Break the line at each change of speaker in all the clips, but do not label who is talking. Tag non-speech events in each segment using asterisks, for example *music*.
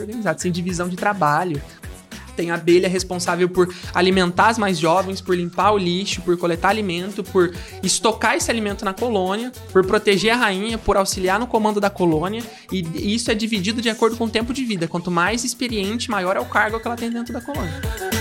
organizado, sem divisão de trabalho. Tem a abelha responsável por alimentar as mais jovens, por limpar o lixo, por coletar alimento, por estocar esse alimento na colônia, por proteger a rainha, por auxiliar no comando da colônia. E isso é dividido de acordo com o tempo de vida. Quanto mais experiente, maior é o cargo que ela tem dentro da colônia.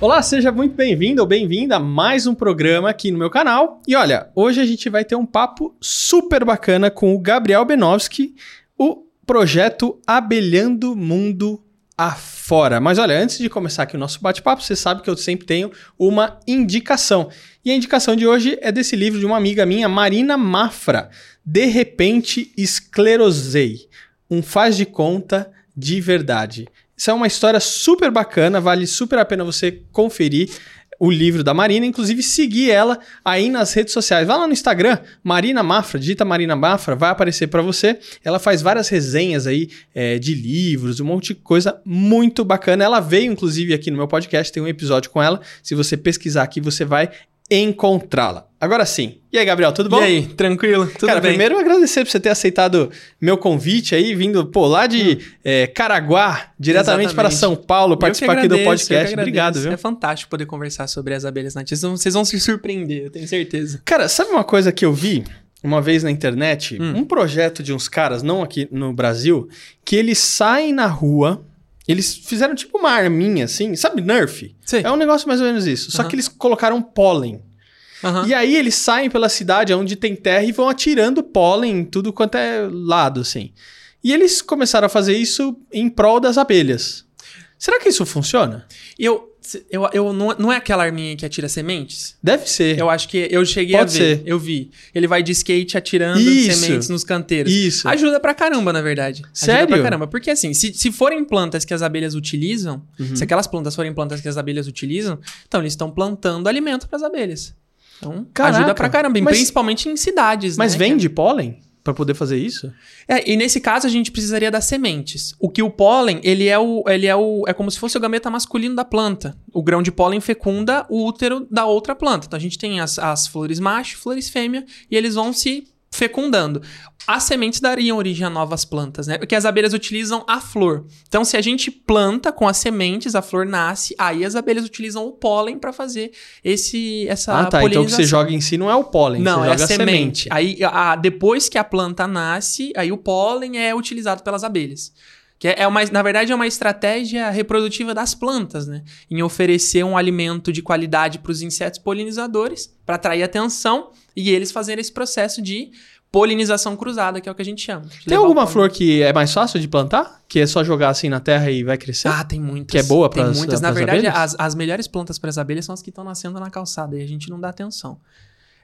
Olá, seja muito bem-vindo ou bem-vinda a mais um programa aqui no meu canal. E olha, hoje a gente vai ter um papo super bacana com o Gabriel Benovski, o projeto Abelhando Mundo Afora. Mas olha, antes de começar aqui o nosso bate-papo, você sabe que eu sempre tenho uma indicação. E a indicação de hoje é desse livro de uma amiga minha, Marina Mafra, De repente esclerosei. Um faz de conta de verdade. Isso é uma história super bacana, vale super a pena você conferir o livro da Marina, inclusive seguir ela aí nas redes sociais. Vai lá no Instagram, Marina Mafra, digita Marina Mafra, vai aparecer para você. Ela faz várias resenhas aí é, de livros, um monte de coisa muito bacana. Ela veio, inclusive, aqui no meu podcast, tem um episódio com ela. Se você pesquisar aqui, você vai encontrá-la. Agora sim. E aí, Gabriel, tudo bom?
E aí, tranquilo? Tudo
Cara,
bem?
primeiro agradecer por você ter aceitado meu convite aí, vindo, pô, lá de
Hum.
é, Caraguá, diretamente
Exatamente.
para São Paulo, participar aqui do
agradeço, eu que
podcast. Obrigado, viu?
É fantástico poder conversar sobre as abelhas nativas. Vocês vão se surpreender, eu tenho certeza.
Cara, sabe uma coisa que eu vi uma vez na internet?
Hum.
Um projeto de uns caras, não aqui no Brasil, que eles saem na rua, eles fizeram tipo uma arminha assim, sabe Nerf?
Sei.
É um negócio mais ou menos isso. Só que eles colocaram pólen.
Aham.
E aí eles saem pela cidade onde tem terra e vão atirando pólen em tudo quanto é lado, assim. E eles começaram a fazer isso em prol das abelhas. Será que isso funciona?
Eu, eu, eu não, não é aquela arminha que atira sementes?
Deve ser.
Eu acho que eu cheguei
Pode
a ver.
ser.
Eu vi. Ele vai de skate atirando
Isso.
sementes nos canteiros.
Isso.
Ajuda pra caramba, na verdade.
Sério?
Ajuda pra caramba. Porque assim, se, se forem plantas que as abelhas utilizam,
Uhum.
se aquelas plantas forem plantas que as abelhas utilizam, então eles estão plantando alimento pras abelhas. Então,
Caraca.
ajuda pra caramba.
Mas-
principalmente em cidades,
Mas
né?
vende pólen pra poder fazer isso?
É, e nesse caso a gente precisaria das sementes. O que o pólen, ele é o, ele é o, é como se fosse o gameta masculino da planta. O grão de pólen fecunda o útero da outra planta. Então a gente tem as, as flores macho, flores fêmea, e eles vão se fecundando. As sementes dariam origem a novas plantas, né? Porque as abelhas utilizam a flor. Então, se a gente planta com as sementes, a flor nasce, aí as abelhas utilizam o pólen para fazer esse essa
ah, tá. Então o que você joga em si não é o pólen,
Não,
você
é a
joga
semente. Aí, a- depois que a planta nasce, aí o pólen é utilizado pelas abelhas. Que é, é uma, na verdade, é uma estratégia reprodutiva das plantas, né? Em oferecer um alimento de qualidade para os insetos polinizadores, para atrair atenção e eles fazerem esse processo de polinização cruzada, que é o que a gente chama.
Tem alguma flor que é mais fácil de plantar? Que é só jogar assim na terra e vai crescer?
Ah, tem muitas.
Que é boa
Tem
pras-
muitas. Na verdade,
abelhas?
as, as melhores plantas para as abelhas são as que estão nascendo na calçada e a gente não dá atenção.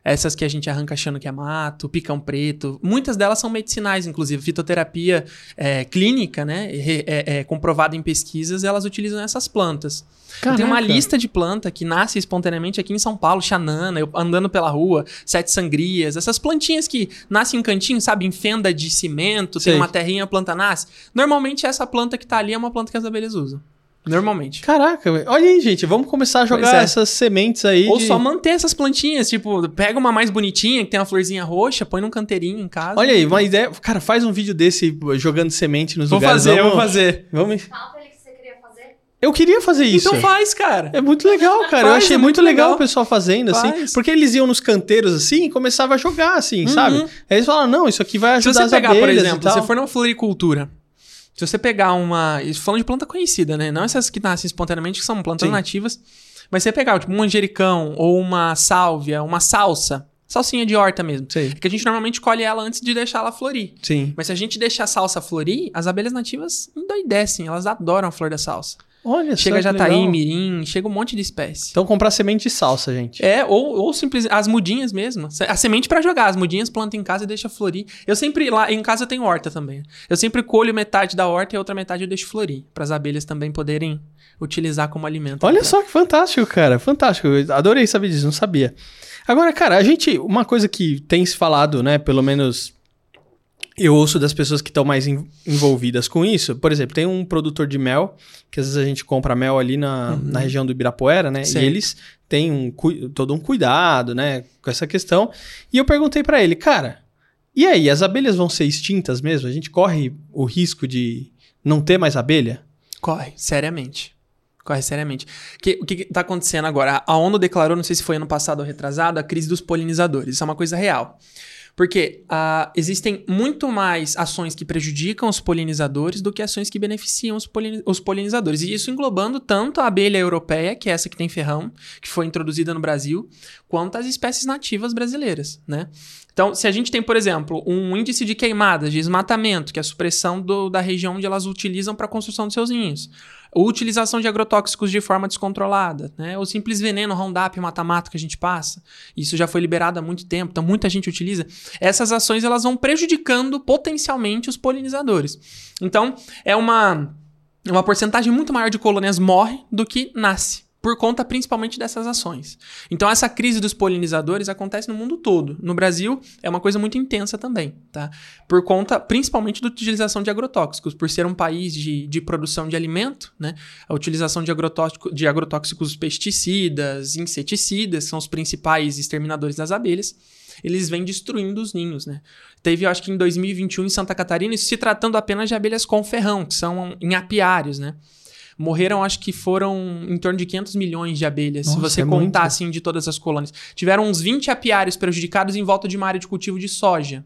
Essas que a gente arranca achando que é mato, picão preto. Muitas delas são medicinais, inclusive. Fitoterapia é, clínica, né? É, é comprovada em pesquisas, elas utilizam essas plantas. Eu tenho uma lista de planta que nasce espontaneamente aqui em São Paulo, xanana, eu andando pela rua, sete sangrias, essas plantinhas que nascem em cantinho, sabe, em fenda de cimento,
Sei.
tem uma terrinha, a planta nasce. Normalmente essa planta que tá ali é uma planta que as abelhas usam. Normalmente.
Caraca, olha aí, gente, vamos começar a jogar
é.
essas sementes aí.
Ou
de-
só manter essas plantinhas, tipo, pega uma mais bonitinha, que tem uma florzinha roxa, põe num canteirinho em casa.
Olha aí, uma ideia. Cara, faz um vídeo desse jogando semente nos
Vou
lugares.
fazer,
vamos,
vou fazer.
Vamos...
Fala pra ele que você queria fazer.
Eu queria fazer isso.
Então faz, cara.
É muito legal, cara. eu
Faz,
achei
é
muito
muito
legal,
legal.
o pessoal fazendo, assim.
Faz.
Porque eles iam nos canteiros assim e começavam a jogar, assim,
Uhum.
sabe? Aí eles falaram, não, isso aqui vai
Se
ajudar
você
as
pegar,
abelhas
por
e
exemplo,
tal.
se for numa floricultura, se você pegar uma. Falando de planta conhecida, né? Não essas que nascem espontaneamente, que são plantas
Sim.
nativas. Mas você pegar, tipo, um manjericão ou uma sálvia, uma salsa, salsinha de horta mesmo.
Sei.
É que a gente normalmente colhe ela antes de deixar ela florir.
Sim.
Mas se a gente deixar a salsa florir, as abelhas nativas endoidecem, elas adoram a flor da salsa.
Olha
Chega jataí, mirim, chega um monte de espécie.
Então comprar semente de salsa, gente.
É, ou, ou simplesmente as mudinhas mesmo. A semente pra jogar, as mudinhas planta em casa e deixa florir. Eu sempre, lá em casa eu tenho horta também. Eu sempre colho metade da horta e a outra metade eu deixo florir. Para as abelhas também poderem utilizar como alimento.
Olha só que fantástico, cara. Fantástico. Eu adorei saber disso, não sabia. Agora, cara, a gente. Uma coisa que tem se falado, né? Pelo menos eu ouço das pessoas que estão mais en- envolvidas com isso. Por exemplo, tem um produtor de mel, que às vezes a gente compra mel ali na,
Uhum.
na região do Ibirapuera, né?
Certo.
E eles têm um, todo um cuidado, né? Com essa questão. E eu perguntei pra ele, cara, e aí, as abelhas vão ser extintas mesmo? A gente corre o risco de não ter mais abelha?
Corre, seriamente. Corre seriamente. Que- o que está acontecendo agora? A ONU declarou, não sei se foi ano passado ou retrasado, a crise dos polinizadores. Isso é uma coisa real. Porque ah, existem muito mais ações que prejudicam os polinizadores do que ações que beneficiam os, os polinizadores. E isso englobando tanto a abelha europeia, que é essa que tem ferrão, que foi introduzida no Brasil, quanto as espécies nativas brasileiras, né? Então, se a gente tem, por exemplo, um índice de queimadas, de desmatamento, que é a supressão do- da região onde elas utilizam para a construção dos seus ninhos, utilização de agrotóxicos de forma descontrolada, né? o simples veneno Roundup mata-mato que a gente passa, isso já foi liberado há muito tempo, então muita gente utiliza. Essas ações elas vão prejudicando potencialmente os polinizadores. Então, é uma, uma porcentagem muito maior de colônias morre do que nasce. Por conta principalmente dessas ações. Então, essa crise dos polinizadores acontece no mundo todo. No Brasil, é uma coisa muito intensa também, tá? Por conta principalmente da utilização de agrotóxicos. Por ser um país de, de produção de alimento, né? A utilização de, agrotóxico, de agrotóxicos pesticidas, inseticidas, são os principais exterminadores das abelhas. Eles vêm destruindo os ninhos, né? Teve, eu acho que em 2021, em Santa Catarina, isso se tratando apenas de abelhas com ferrão, que são em apiários, né? Morreram, acho que foram em torno de 500 milhões de abelhas, se
Nossa,
você
é
contar
muito.
assim de todas as colônias. Tiveram uns 20 apiários prejudicados em volta de uma área de cultivo de soja.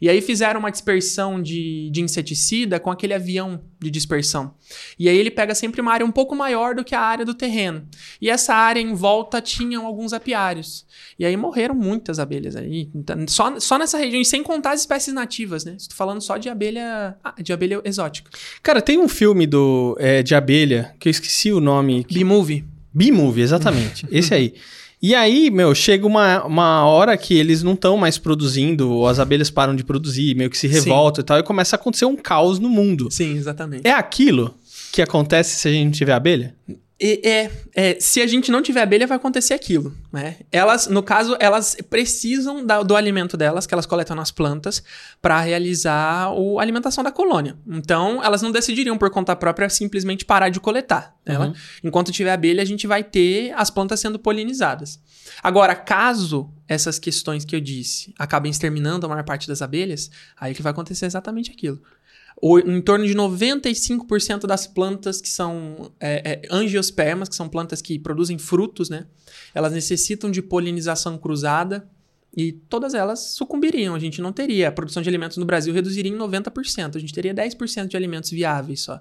E aí fizeram uma dispersão de, de inseticida com aquele avião de dispersão. E aí ele pega sempre uma área um pouco maior do que a área do terreno. E essa área em volta tinham alguns apiários. E aí morreram muitas abelhas aí. Então, só, só nessa região, e sem contar as espécies nativas, né? Estou falando só de abelha, ah, de abelha exótica.
Cara, tem um filme do, é, de abelha, que eu esqueci o nome. que-
B-Movie.
B-Movie, exatamente. *laughs* esse aí. E aí, meu, chega uma, uma hora que eles não estão mais produzindo, ou as abelhas param de produzir, meio que se
Sim.
revoltam e tal, e começa a acontecer um caos no mundo.
Sim, exatamente.
É aquilo que acontece se a gente não tiver abelha?
É, é, se a gente não tiver abelha, vai acontecer aquilo, né? Elas, no caso, elas precisam da- do alimento delas, que elas coletam nas plantas, para realizar o- a alimentação da colônia. Então, elas não decidiriam por conta própria simplesmente parar de coletar. Ela,
Uhum.
Enquanto tiver abelha, a gente vai ter as plantas sendo polinizadas. Agora, caso essas questões que eu disse acabem exterminando a maior parte das abelhas, aí que vai acontecer exatamente aquilo. Em torno de 95% das plantas que são é, é, angiospermas, que são plantas que produzem frutos, né? Elas necessitam de polinização cruzada e todas elas sucumbiriam. A gente não teria. A produção de alimentos no Brasil reduziria em 90%. A gente teria 10% de alimentos viáveis só.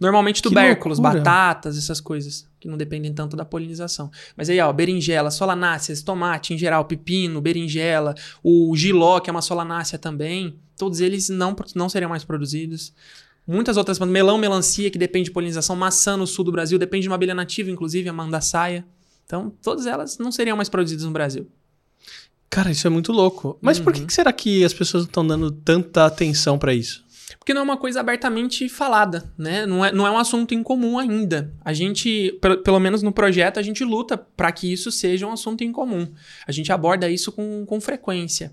Normalmente tubérculos, batatas, essas coisas, que não dependem tanto da polinização. Mas aí, ó, berinjela, solanáceas, tomate em geral, pepino, berinjela, o giló, que é uma solanácea também, todos eles não, não seriam mais produzidos. Muitas outras plantas, melão, melancia, que depende de polinização, maçã no sul do Brasil, depende de uma abelha nativa, inclusive, a mandaçaia. Então, todas elas não seriam mais produzidas no Brasil.
Cara, isso é muito louco. Mas por que,
Uhum.
que será que as pessoas não estão dando tanta atenção pra isso?
Porque não é uma coisa abertamente falada, né? Não é, não é um assunto em comum ainda. A gente, pelo, menos no projeto, a gente luta para que isso seja um assunto em comum. A gente aborda isso com, com frequência.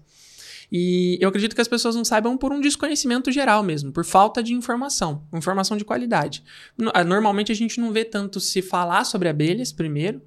E eu acredito que as pessoas não saibam por um desconhecimento geral mesmo, por falta de informação, informação de qualidade. Ah, Normalmente a gente não vê tanto se falar sobre abelhas primeiro,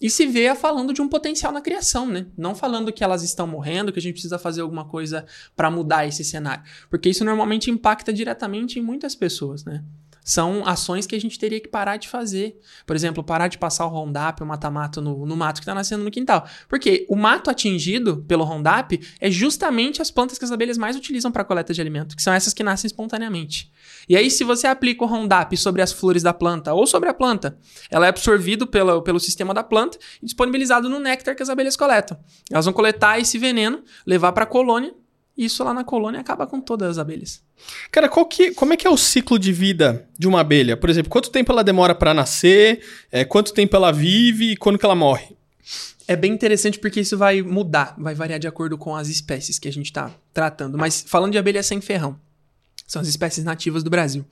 e se vê falando de um potencial na criação, né? Não falando que elas estão morrendo, que a gente precisa fazer alguma coisa para mudar esse cenário. Porque isso normalmente impacta diretamente em muitas pessoas, né? São ações que a gente teria que parar de fazer. Por exemplo, parar de passar o Roundup, o mata-mato no, no mato que está nascendo no quintal. Porque o mato atingido pelo Roundup é justamente as plantas que as abelhas mais utilizam para coleta de alimento, que são essas que nascem espontaneamente. E aí, se você aplica o Roundup sobre as flores da planta ou sobre a planta, ela é absorvido pelo, pelo sistema da planta e disponibilizado no néctar que as abelhas coletam. Elas vão coletar esse veneno, levar para a colônia, isso lá na colônia acaba com todas as abelhas.
Cara, qual que, como é que é o ciclo de vida de uma abelha? Por exemplo, quanto tempo ela demora pra nascer? É, quanto tempo ela vive e quando que ela morre?
É bem interessante porque isso vai mudar, vai variar de acordo com as espécies que a gente está tratando. Mas falando de abelha sem ferrão, são as espécies nativas do Brasil.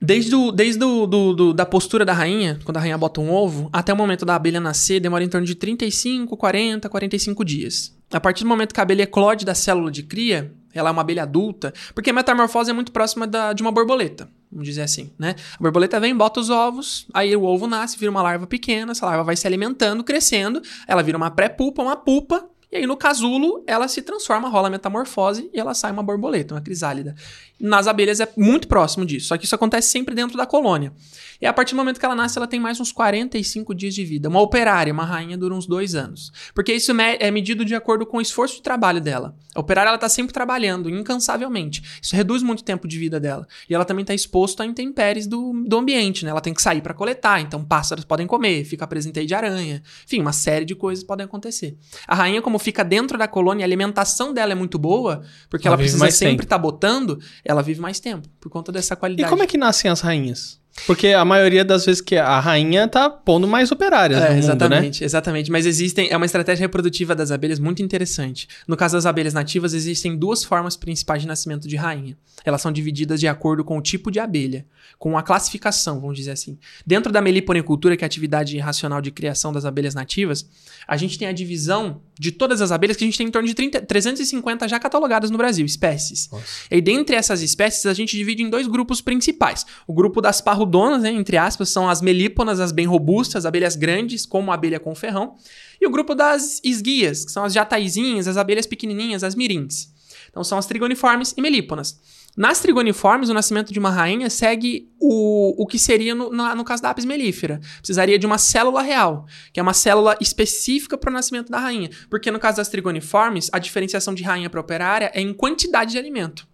Desde, o, desde o, do, do- da postura da rainha, quando a rainha bota um ovo, até o momento da abelha nascer, demora em torno de 35, 40, 45 dias. A partir do momento que a abelha eclode da célula de cria, ela é uma abelha adulta, porque a metamorfose é muito próxima da, de uma borboleta, vamos dizer assim, né? A borboleta vem, bota os ovos, aí o ovo nasce, vira uma larva pequena, essa larva vai se alimentando, crescendo, ela vira uma pré-pupa, uma pupa, e aí, no casulo, ela se transforma, rola a metamorfose e ela sai uma borboleta, uma crisálida. Nas abelhas é muito próximo disso, só que isso acontece sempre dentro da colônia. E a partir do momento que ela nasce, ela tem mais uns 45 dias de vida. Uma operária, uma rainha, dura uns dois anos. Porque isso é medido de acordo com o esforço de trabalho dela. A operária, ela tá sempre trabalhando, incansavelmente. Isso reduz muito o tempo de vida dela. E ela também está exposta a intempéries do, do ambiente, né? Ela tem que sair para coletar, então pássaros podem comer, fica presente de aranha. Enfim, uma série de coisas podem acontecer. A rainha, como fica dentro da colônia, a alimentação dela é muito boa, porque ela, ela precisa sempre estar tá botando, ela vive mais tempo, por conta dessa qualidade.
E como é que nascem as rainhas? Porque a maioria das vezes que a rainha tá pondo mais operárias é, no mundo,
exatamente,
né?
Exatamente, mas existem... É uma estratégia reprodutiva das abelhas muito interessante. No caso das abelhas nativas, existem duas formas principais de nascimento de rainha. Elas são divididas de acordo com o tipo de abelha, com a classificação, vamos dizer assim. Dentro da meliponicultura, que é a atividade racional de criação das abelhas nativas, a gente tem a divisão de todas as abelhas, que a gente tem em torno de 30, 350 já catalogadas no Brasil, espécies. Nossa. E dentre essas espécies, a gente divide em dois grupos principais. O grupo das parrudonas, né, entre aspas, são as melíponas, as bem robustas, abelhas grandes, como a abelha com ferrão. E o grupo das esguias, que são as jataizinhas, as abelhas pequenininhas, as mirins. Então são as trigoniformes e melíponas. Nas trigoniformes, o nascimento de uma rainha segue o, o que seria no, no, no caso da apis mellifera. Precisaria de uma célula real, que é uma célula específica para o nascimento da rainha. Porque no caso das trigoniformes, a diferenciação de rainha para operária é em quantidade de alimento.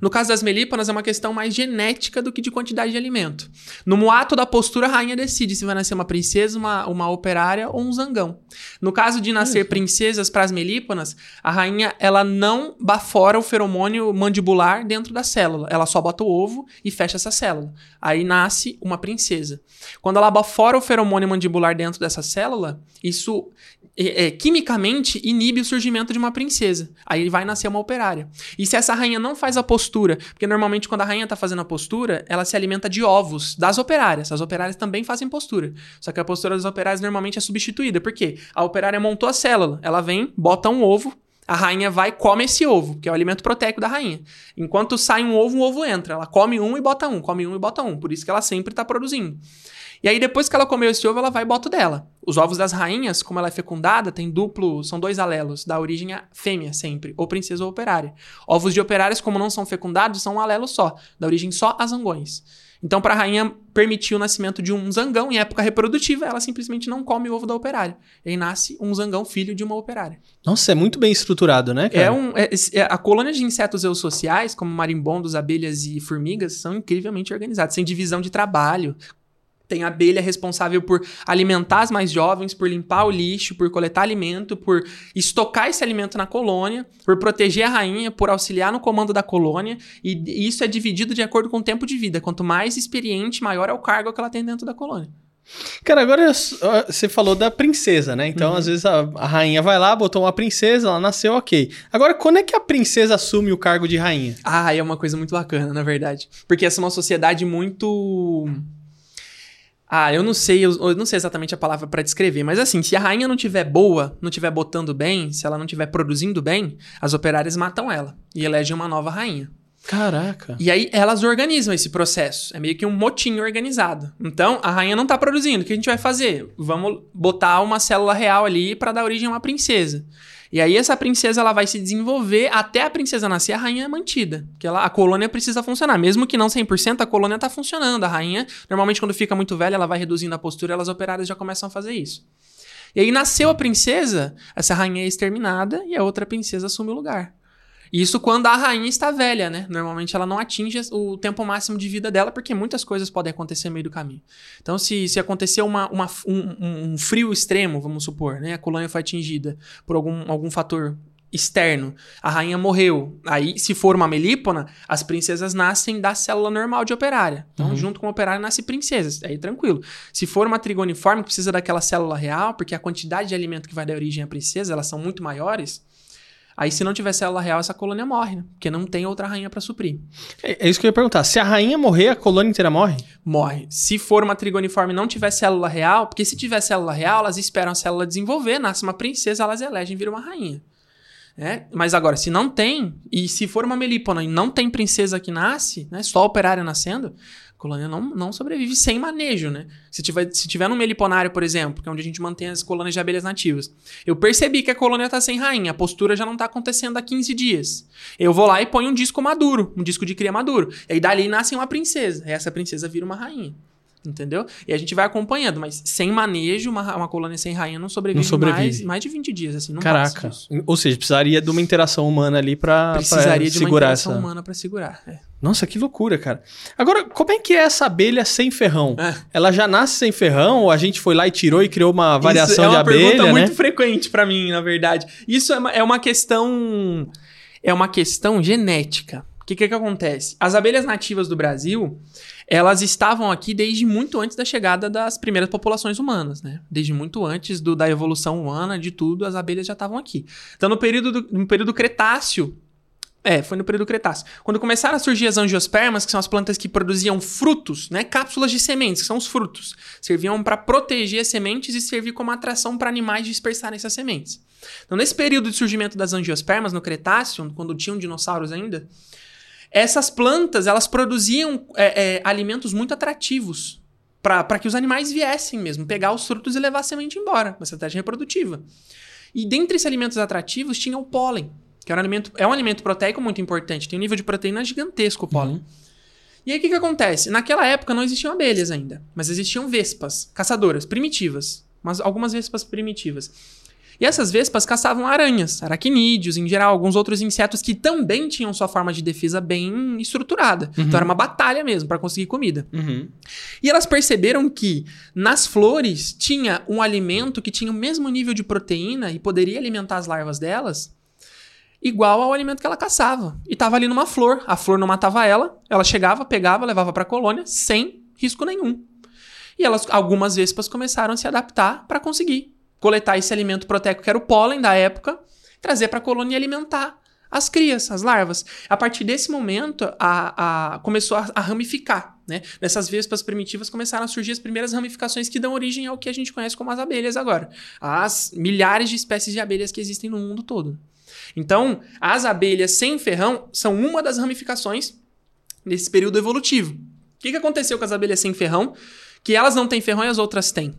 No caso das melíponas, é uma questão mais genética do que de quantidade de alimento. No ato da postura, a rainha decide se vai nascer uma princesa, uma, uma operária ou um zangão. No caso de nascer Isso. princesas para as melíponas, a rainha ela não bafora o feromônio mandibular dentro da célula. Ela só bota o ovo e fecha essa célula. Aí nasce uma princesa. Quando ela bafora o feromônio mandibular dentro dessa célula, isso é, é, quimicamente inibe o surgimento de uma princesa. Aí vai nascer uma operária. E se essa rainha não faz a postura, porque normalmente quando a rainha está fazendo a postura, ela se alimenta de ovos das operárias. As operárias também fazem postura. Só que a postura das operárias normalmente é substituída. Por quê? A operária montou a célula. Ela vem, bota um ovo, a rainha vai e come esse ovo, que é o alimento proteico da rainha. Enquanto sai um ovo, um ovo entra. Ela come um e bota um, come um e bota um. Por isso que ela sempre está produzindo. E aí, depois que ela comeu esse ovo, ela vai e bota o dela. Os ovos das rainhas, como ela é fecundada, tem duplo, são dois alelos, da origem fêmea sempre, ou princesa ou operária. Ovos de operárias, como não são fecundados, são um alelo só, da origem só a zangões. Então, para a rainha permitir o nascimento de um zangão em época reprodutiva, ela simplesmente não come o ovo da operária. E aí nasce um zangão filho de uma operária.
Nossa, é muito bem estruturado, né, cara?
É um, é, é, a colônia de insetos eusociais, como marimbondos, abelhas e formigas, são incrivelmente organizadas. Sem divisão de trabalho, tem abelha responsável por alimentar as mais jovens, por limpar o lixo, por coletar alimento, por estocar esse alimento na colônia, por proteger a rainha, por auxiliar no comando da colônia. E isso é dividido de acordo com o tempo de vida. Quanto mais experiente, maior é o cargo que ela tem dentro da colônia.
Cara, agora você falou da princesa, né? Então, uhum. às vezes, a, a, rainha vai lá, botou uma princesa, ela nasceu, ok. Agora, quando é que a princesa assume o cargo de rainha?
Ah, é uma coisa muito bacana, na verdade. Porque essa é uma sociedade muito ah, eu não sei, eu, eu não sei exatamente a palavra para descrever, mas assim, se a rainha não tiver boa, não tiver botando bem, se ela não tiver produzindo bem, as operárias matam ela e elegem uma nova rainha.
Caraca.
E aí elas organizam esse processo. É meio que um motim organizado. Então, a rainha não tá produzindo. O que a gente vai fazer? Vamos botar uma célula real ali para dar origem a uma princesa. E aí essa princesa ela vai se desenvolver até a princesa nascer, a rainha é mantida. Porque ela, a colônia precisa funcionar. Mesmo que não 100%, a colônia está funcionando. A rainha, normalmente quando fica muito velha, ela vai reduzindo a postura elas operárias já começam a fazer isso. E aí nasceu a princesa, essa rainha é exterminada e a outra princesa assume o lugar. Isso quando a rainha está velha, né? Normalmente ela não atinge o tempo máximo de vida dela, porque muitas coisas podem acontecer no meio do caminho. Então, se, se acontecer uma, uma um, um, frio extremo, vamos supor, né? A colônia foi atingida por algum, algum fator externo, a rainha morreu. Aí, se for uma melípona, as princesas nascem da célula normal de operária. Então, uhum. junto com o operário, nasce princesas. Aí, tranquilo. Se for uma trigoniforme, que precisa daquela célula real, porque a quantidade de alimento que vai dar origem à princesa, elas são muito maiores, Aí, se não tiver célula real, essa colônia morre, né? Porque não tem outra rainha para suprir.
É, é, isso que eu ia perguntar. Se a rainha morrer, a colônia inteira morre?
Morre. Se for uma trigoniforme e não tiver célula real, porque se tiver célula real, elas esperam a célula desenvolver, nasce uma princesa, elas elegem e viram uma rainha. né? Mas agora, se não tem, e se for uma melípona e não tem princesa que nasce, né? Só operária nascendo, colônia não, não sobrevive sem manejo, né? Se tiver, se tiver num meliponário, por exemplo, que é onde a gente mantém as colônias de abelhas nativas, eu percebi que a colônia tá sem rainha, a postura já não tá acontecendo há 15 dias. Eu vou lá e ponho um disco maduro, um disco de cria maduro. E aí dali nasce uma princesa. E essa princesa vira uma rainha. Entendeu? E a gente vai acompanhando, mas sem manejo, uma, uma colônia sem rainha não sobrevive,
Não sobrevive.
Mais, mais de 20 dias, assim,
Caraca. Ou seja, precisaria de uma interação humana ali pra, pra
Precisaria de uma interação
essa.
humana pra segurar. é.
Nossa, que loucura, cara. Agora, como é que é essa abelha sem ferrão?
É.
Ela já nasce sem ferrão ou a gente foi lá e tirou e criou uma variação
Isso é uma
de abelha,
pergunta
né?
muito frequente pra mim, na verdade. Isso é uma, é uma questão é uma questão genética. O que, que que acontece? As abelhas nativas do Brasil, elas estavam aqui desde muito antes da chegada das primeiras populações humanas, né? Desde muito antes do, da evolução humana, de tudo, as abelhas já estavam aqui. Então, no período, do, no período Cretáceo, é, foi no período Cretáceo. Quando começaram a surgir as angiospermas, que são as plantas que produziam frutos, né? Cápsulas de sementes, que são os frutos. Serviam para proteger as sementes e servir como atração para animais dispersarem essas sementes. Então, nesse período de surgimento das angiospermas, no Cretáceo, quando tinham dinossauros ainda, essas plantas, elas produziam é, é, alimentos muito atrativos para que os animais viessem mesmo, pegar os frutos e levar a semente embora, uma estratégia reprodutiva. E dentre esses alimentos atrativos tinha o pólen, que é um alimento, é um alimento proteico muito importante, tem um nível de proteína gigantesco o pólen. E aí o que, que acontece? Naquela época não existiam abelhas ainda, mas existiam vespas, caçadoras, primitivas, mas algumas vespas primitivas. E essas vespas caçavam aranhas, aracnídeos, em geral, alguns outros insetos que também tinham sua forma de defesa bem estruturada. Então era uma batalha mesmo para conseguir comida.
Uhum.
E elas perceberam que nas flores tinha um alimento que tinha o mesmo nível de proteína e poderia alimentar as larvas delas, igual ao alimento que ela caçava. E tava ali numa flor. A flor não matava ela, ela chegava, pegava, levava para a colônia sem risco nenhum. E elas, algumas vespas começaram a se adaptar para conseguir coletar esse alimento proteico que era o pólen da época, trazer para a colônia e alimentar as crias, as larvas. A partir desse momento, a, a- começou a, a ramificar. Né? Nessas vespas primitivas começaram a surgir as primeiras ramificações que dão origem ao que a gente conhece como as abelhas agora. As milhares de espécies de abelhas que existem no mundo todo. Então, as abelhas sem ferrão são uma das ramificações nesse período evolutivo. O que, que aconteceu com as abelhas sem ferrão? Que elas não têm ferrão e as outras têm.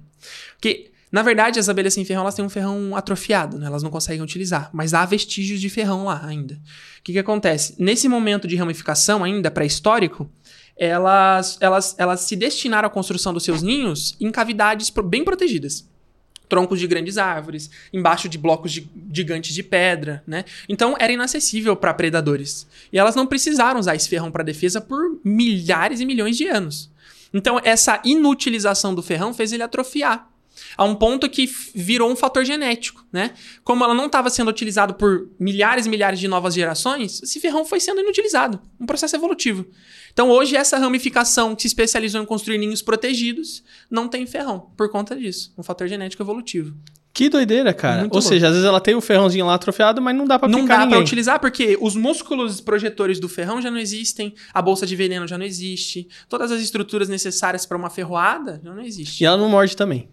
Porque, na verdade, as abelhas sem ferrão elas têm um ferrão atrofiado, né? elas não conseguem utilizar. Mas há vestígios de ferrão lá ainda. O que, que acontece? Nesse momento de ramificação, ainda pré-histórico, elas, elas, elas se destinaram à construção dos seus ninhos em cavidades bem protegidas troncos de grandes árvores, embaixo de blocos de- gigantes de pedra, né? Então era inacessível para predadores. E elas não precisaram usar esse ferrão para defesa por milhares e milhões de anos. Então essa inutilização do ferrão fez ele atrofiar. A um ponto que virou um fator genético, né? Como ela não estava sendo utilizado por milhares e milhares de novas gerações, esse ferrão foi sendo inutilizado. Um processo evolutivo. Então hoje essa ramificação que se especializou em construir ninhos protegidos não tem ferrão por conta disso. Um fator genético evolutivo.
Que doideira, cara.
Muito
Ou
louco.
seja, às vezes ela tem o ferrãozinho lá atrofiado, mas não dá pra
não dá pra utilizar porque os músculos projetores do ferrão já não existem, a bolsa de veneno já não existe, todas as estruturas necessárias para uma ferroada já não existem.
E ela não morde também.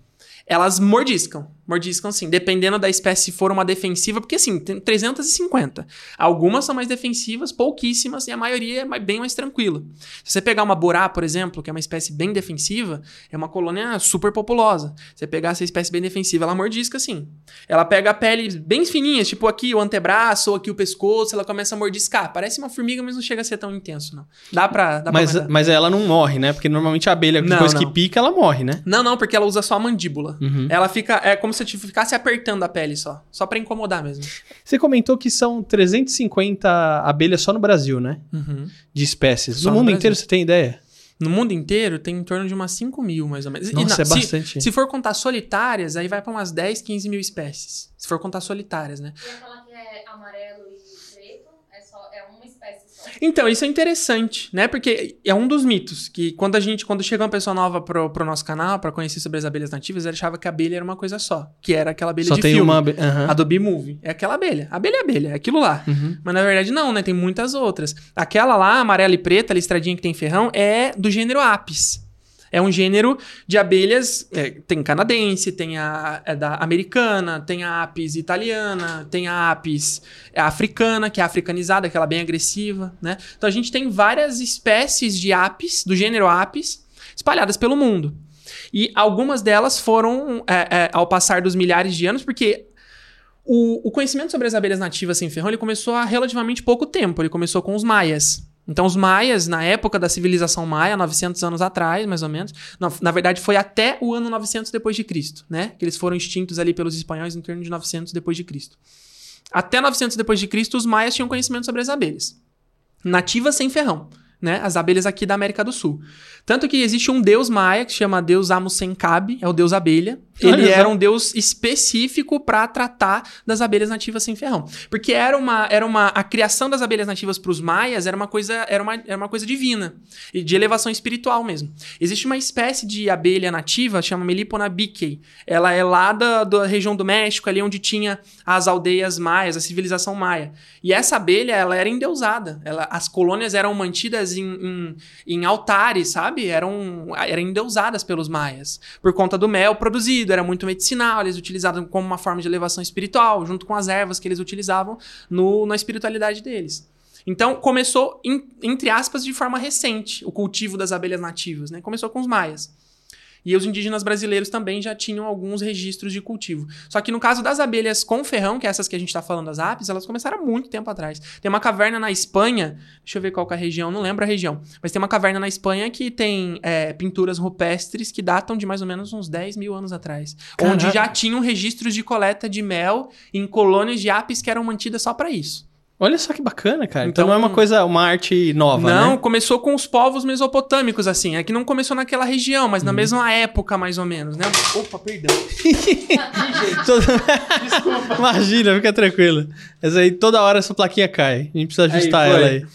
Elas mordiscam. Mordiscam sim, dependendo da espécie se for uma defensiva, porque assim, tem 350. Algumas são mais defensivas, pouquíssimas, e a maioria é bem mais tranquila. Se você pegar uma borá, por exemplo, que é uma espécie bem defensiva, é uma colônia super populosa. Se você pegar essa espécie bem defensiva, ela mordisca sim. Ela pega a pele bem fininhas, tipo aqui o antebraço ou aqui o pescoço, ela começa a mordiscar. Parece uma formiga, mas não chega a ser tão intenso, não. Dá pra. Dá
Mas,
pra
mas ela não morre, né? Porque normalmente a abelha,
Não,
depois que
não.
pica, ela morre, né?
Não, não, porque ela usa só a mandíbula.
Uhum.
Ela fica. É como se você ficasse apertando a pele só. Só pra incomodar mesmo.
Você comentou que são 350 abelhas só no Brasil, né?
Uhum.
De espécies.
Só
no
no
mundo
Brasil.
inteiro você tem ideia?
No mundo inteiro tem em torno de umas 5 mil, mais ou menos. E
Nossa,
não,
é
se-
bastante.
Se, for contar solitárias, aí vai pra umas 10, 15 mil espécies. Se for contar solitárias, né?
E aquela que é amarelo e preto é, só, é uma espécie só.
Então, isso é interessante, né? Porque é um dos mitos que quando a gente, quando chega uma pessoa nova pro, pro nosso canal pra conhecer sobre as abelhas nativas, ela achava que a abelha era uma coisa só, que era aquela abelha
Só
de
tem
filme.
uma abelha. Aham.
A do B-Movie. É aquela abelha. A abelha é abelha, é aquilo lá.
Uhum.
Mas na verdade não, né? Tem muitas outras. Aquela lá, amarela e preta, listradinha que tem ferrão, é do gênero Apis. É um gênero de abelhas. é, tem canadense, tem a é da americana, tem a apis italiana, tem a apis africana, que é africanizada, aquela bem agressiva, né? Então a gente tem várias espécies de apis, do gênero apis, espalhadas pelo mundo. E algumas delas foram, é, é, ao passar dos milhares de anos, porque o, o conhecimento sobre as abelhas nativas sem ferrão ele começou há relativamente pouco tempo. Ele começou com os maias. Então, os maias, na época da civilização maia, 900 anos atrás, mais ou menos, não, na verdade foi até o ano 900 depois de Cristo, né? Que eles foram extintos ali pelos espanhóis em torno de 900 depois de Cristo. Até 900 depois de Cristo, os maias tinham conhecimento sobre as abelhas. Nativas sem ferrão, né? As abelhas aqui da América do Sul. Tanto que existe um deus maia que se chama Deus Amusencab, é o deus abelha. Ele era um deus específico para tratar das abelhas nativas sem ferrão. Porque era uma, era uma a criação das abelhas nativas para os maias era uma coisa era uma, era uma coisa divina e de elevação espiritual mesmo. Existe uma espécie de abelha nativa chama Melipona bickey. Ela é lá da, da região do México, ali onde tinha as aldeias maias, a civilização maia. E essa abelha, ela era endeusada. Ela, as colônias eram mantidas em, em, em altares, sabe? Eram, eram endeusadas pelos maias. Por conta do mel produzido, era muito medicinal, eles utilizavam como uma forma de elevação espiritual, junto com as ervas que eles utilizavam no, na espiritualidade deles. Então, começou, em- entre aspas, de forma recente, o cultivo das abelhas nativas, né? Começou com os maias. E os indígenas brasileiros também já tinham alguns registros de cultivo. Só que no caso das abelhas com ferrão, que é essas que a gente está falando, as apis, elas começaram há muito tempo atrás. Tem uma caverna na Espanha, deixa eu ver qual que é a região, não lembro a região, mas tem uma caverna na Espanha que tem é, pinturas rupestres que datam de mais ou menos uns 10 mil anos atrás. Onde
Caraca.
já tinham registros de coleta de mel em colônias de apis que eram mantidas só para isso.
Olha só que bacana, cara. Então,
Então-
não é uma coisa, uma arte nova,
não,
né?
começou com os povos mesopotâmicos, assim. É que não começou naquela região, mas na
Uhum.
mesma época, mais ou menos, né? Opa, perdão. *laughs*
Todo- Imagina, fica tranquilo. Essa aí, toda hora essa plaquinha cai. A gente precisa ajustar
Aí,
ela aí.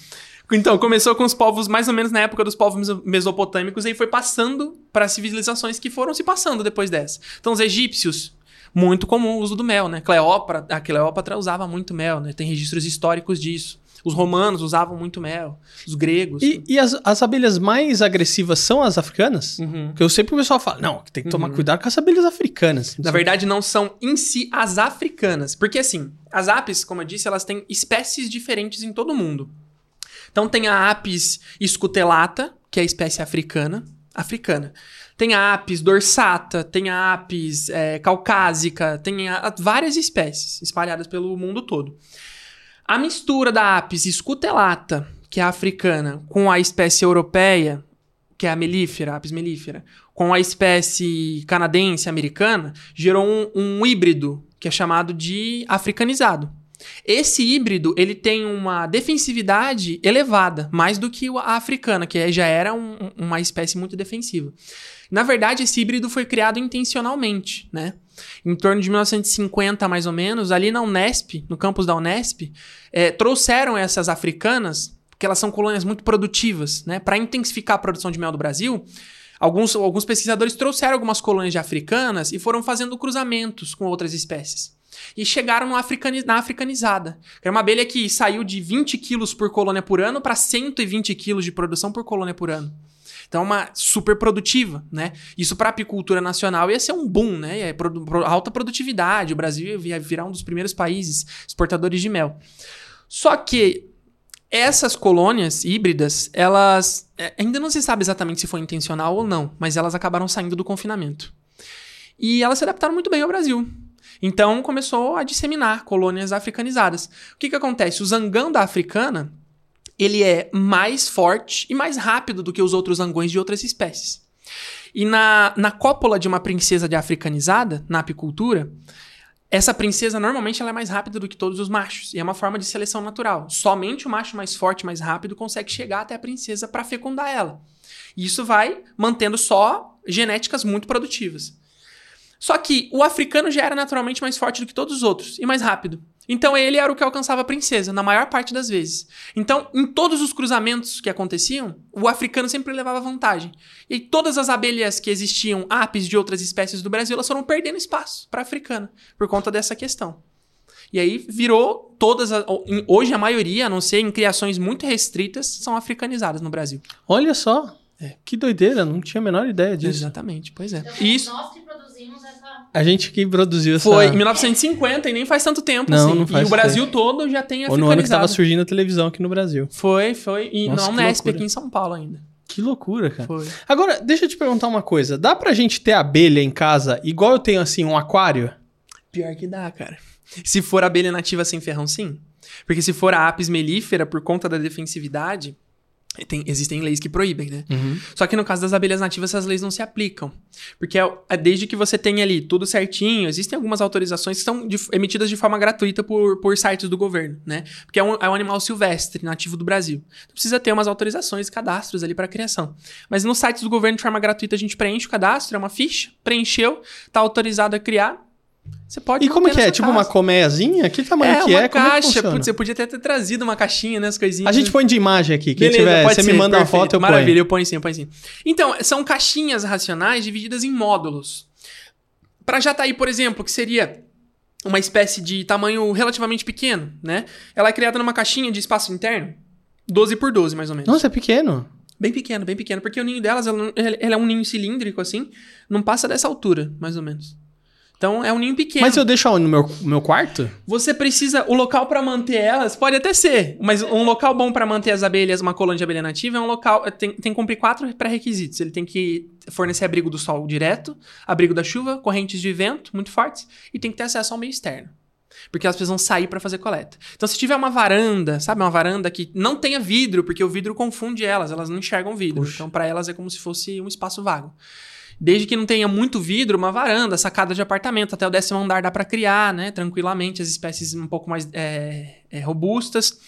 Então, começou com os povos, mais ou menos na época dos povos meso- mesopotâmicos, e aí foi passando para civilizações que foram se passando depois dessa. Então, os egípcios, muito comum o uso do mel, né? Cleópatra, a Cleópatra usava muito mel, né? Tem registros históricos disso. Os romanos usavam muito mel, os gregos.
E, e as, as abelhas mais agressivas são as africanas?
Uhum.
Porque eu sempre o pessoal fala, não, tem que tomar cuidado com as abelhas africanas.
Na verdade, não são em si as africanas. Porque, assim, as apis, como eu disse, elas têm espécies diferentes em todo o mundo. Então, tem a apis escutelata, que é a espécie africana. Africana. Tem a apis dorsata, tem a apis é, caucásica, tem a- várias espécies espalhadas pelo mundo todo. A mistura da apis escutelata, que é a africana, com a espécie europeia, que é a melífera, a apis melífera, com a espécie canadense, americana, gerou um, um híbrido, que é chamado de africanizado. Esse híbrido, ele tem uma defensividade elevada, mais do que a africana, que já era um- um- uma espécie muito defensiva. Na verdade, esse híbrido foi criado intencionalmente, né? Em torno de 1950, mais ou menos, ali na Unesp, no campus da Unesp, eh, trouxeram essas africanas, porque elas são colônias muito produtivas, né? Para intensificar a produção de mel do Brasil, alguns, alguns pesquisadores trouxeram algumas colônias de africanas e foram fazendo cruzamentos com outras espécies. E chegaram na africanizada. Era uma abelha que saiu de 20 quilos por colônia por ano para 120 quilos de produção por colônia por ano. Então, uma super produtiva, né? Isso para a apicultura nacional ia ser um boom, né? Ia alta produtividade. O Brasil ia virar um dos primeiros países exportadores de mel. Só que essas colônias híbridas, elas é, ainda não se sabe exatamente se foi intencional ou não, mas elas acabaram saindo do confinamento. E elas se adaptaram muito bem ao Brasil. Então começou a disseminar colônias africanizadas. O que, que acontece? O zangão da africana ele é mais forte e mais rápido do que os outros zangões de outras espécies. E na, na cópula de uma princesa de africanizada, na apicultura, essa princesa normalmente ela é mais rápida do que todos os machos. E é uma forma de seleção natural. Somente o macho mais forte, mais rápido, consegue chegar até a princesa para fecundar ela. E isso vai mantendo só genéticas muito produtivas. Só que o africano já era naturalmente mais forte do que todos os outros e mais rápido. Então ele era o que alcançava a princesa, na maior parte das vezes. Então, em todos os cruzamentos que aconteciam, o africano sempre levava vantagem. E aí, todas as abelhas que existiam, apis de outras espécies do Brasil, elas foram perdendo espaço para a africana, por conta dessa questão. E aí virou todas. a- Hoje a maioria, a não ser em criações muito restritas, são africanizadas no Brasil.
Olha só. Que doideira, não tinha a menor ideia disso.
Exatamente, pois é.
Então,
Isso
nós que produzimos essa.
A gente que produziu essa...
foi em 1950 e nem faz tanto tempo,
Não,
assim.
não faz
e o Brasil todo já tem
Ou no ano que tava
africanizado.
surgindo a televisão aqui no Brasil.
Foi, foi. E
Nossa,
na
que
Unesp aqui em São Paulo ainda.
Que loucura, cara.
Foi.
Agora, deixa eu te perguntar uma coisa. Dá pra gente ter abelha em casa igual eu tenho, assim, um aquário?
Pior que dá, cara. Se for abelha nativa sem ferrão, sim. Porque se for a apis mellifera, por conta da defensividade, tem- existem leis que proíbem, né? Só que no caso das abelhas nativas, essas leis não se aplicam. Porque é, é desde que você tenha ali tudo certinho, existem algumas autorizações que são de- emitidas de forma gratuita por, por sites do governo, né? Porque é um, é um animal silvestre, nativo do Brasil. Então precisa ter umas autorizações e cadastros ali para criação. Mas nos sites do governo, de forma gratuita, a gente preenche o cadastro, é uma ficha, preencheu, tá autorizado a criar. Você pode
E como que é? Tipo
casa.
uma colmeiazinha? Que tamanho
É,
que
uma
é? É que
caixa.
funciona?
Putz, você podia até ter trazido uma caixinha, né? As coisinhas.
A gente põe de imagem aqui. Quem
Beleza,
tiver, você
ser,
me manda
perfeito.
uma foto, eu
Maravilha,
ponho.
eu ponho sim, eu ponho sim. Então, são caixinhas racionais divididas em módulos. Para Jataí, por exemplo, que seria uma espécie de tamanho relativamente pequeno, né? Ela é criada numa caixinha de espaço interno, 12 por 12, mais ou menos.
Nossa, é pequeno.
Bem pequeno, bem pequeno, porque o ninho delas, ela, ele é um ninho cilíndrico, assim, não passa dessa altura, mais ou menos. Então, é um ninho pequeno.
Mas eu deixo? No meu, meu quarto?
Você precisa. O local pra manter elas pode até ser, mas um local bom pra manter as abelhas, uma colônia de abelha nativa, é um local. Tem, tem que cumprir quatro pré-requisitos. Ele tem que fornecer abrigo do sol direto, abrigo da chuva, correntes de vento muito fortes e tem que ter acesso ao meio externo. Porque elas precisam sair pra fazer coleta. Então, se tiver uma varanda, sabe, uma varanda que não tenha vidro, porque o vidro confunde elas, elas não enxergam vidro.
Puxa.
Então, pra elas é como se fosse um espaço vago. Desde que não tenha muito vidro, uma varanda, sacada de apartamento, até o décimo andar dá pra criar, né? Tranquilamente, as espécies um pouco mais é, é, robustas.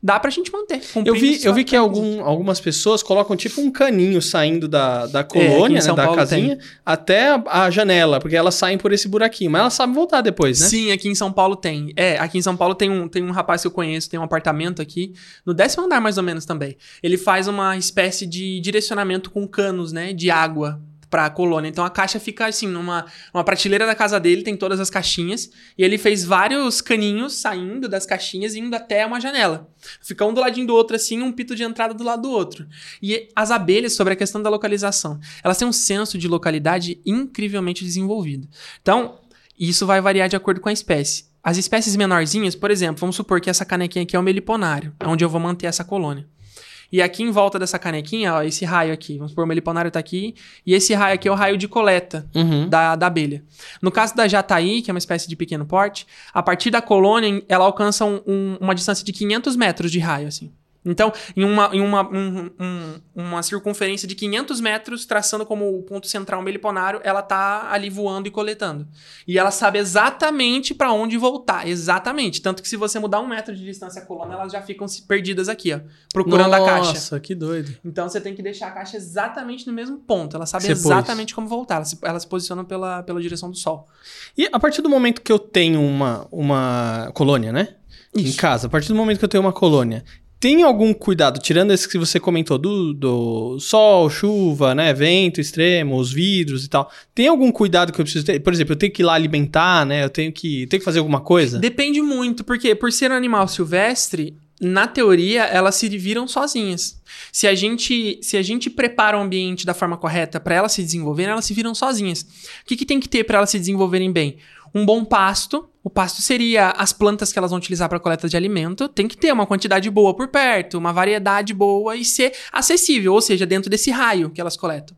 Dá pra gente manter.
Eu vi, eu vi que algum, algumas pessoas colocam tipo um caninho saindo da, da
É,
colônia,
em
né, da
Paulo
casinha, até a, a janela, porque elas saem por esse buraquinho. Mas elas sabem voltar depois, né?
Sim, aqui em São Paulo tem. É, aqui em São Paulo tem um, tem um rapaz que eu conheço, tem um apartamento aqui, no décimo andar mais ou menos também. Ele faz uma espécie de direcionamento com canos, né, de água pra colônia. Então a caixa fica assim, numa uma prateleira da casa dele, tem todas as caixinhas, e ele fez vários caninhos saindo das caixinhas e indo até uma janela. Fica um do ladinho do outro assim, um pito de entrada do lado do outro. E as abelhas, sobre a questão da localização, elas têm um senso de localidade incrivelmente desenvolvido. Então, isso vai variar de acordo com a espécie. As espécies menorzinhas, por exemplo, vamos supor que essa canequinha aqui é o meliponário, é onde eu vou manter essa colônia. E aqui em volta dessa canequinha, ó, esse raio aqui, vamos supor o meliponário tá aqui, e esse raio aqui é o raio de coleta
Uhum.
da, da abelha. No caso da jataí, que é uma espécie de pequeno porte, a partir da colônia, ela alcança um- um- uma distância de 500 metros de raio, assim. Então, em uma, em uma, um- um- uma circunferência de 500 metros, traçando como o ponto central um meliponário, ela tá ali voando e coletando. E ela sabe exatamente para onde voltar, exatamente. Tanto que se você mudar um metro de distância a colônia, elas já ficam perdidas aqui, ó, procurando a caixa.
Nossa, que doido.
Então você tem que deixar a caixa exatamente no mesmo ponto. Ela sabe
Você pôs.
exatamente como voltar. Ela se, ela se posiciona pela, pela direção do sol.
E a partir do momento que eu tenho uma, uma colônia, né? Em
Isso.
casa, a partir do momento que eu tenho uma colônia, tem algum cuidado, tirando esse que você comentou do, do sol, chuva, né? Vento extremo, os vidros e tal. Tem algum cuidado que eu preciso ter? Por exemplo, eu tenho que ir lá alimentar, né? Eu tenho que, tenho que fazer alguma coisa?
Depende muito, porque por ser um animal silvestre, na teoria, elas se viram sozinhas. Se a gente, se a gente prepara o ambiente da forma correta para elas se desenvolverem, elas se viram sozinhas. O que, que tem que ter para elas se desenvolverem bem? Um bom pasto. O pasto seria as plantas que elas vão utilizar para coleta de alimento. Tem que ter uma quantidade boa por perto, uma variedade boa e ser acessível, ou seja, dentro desse raio que elas coletam.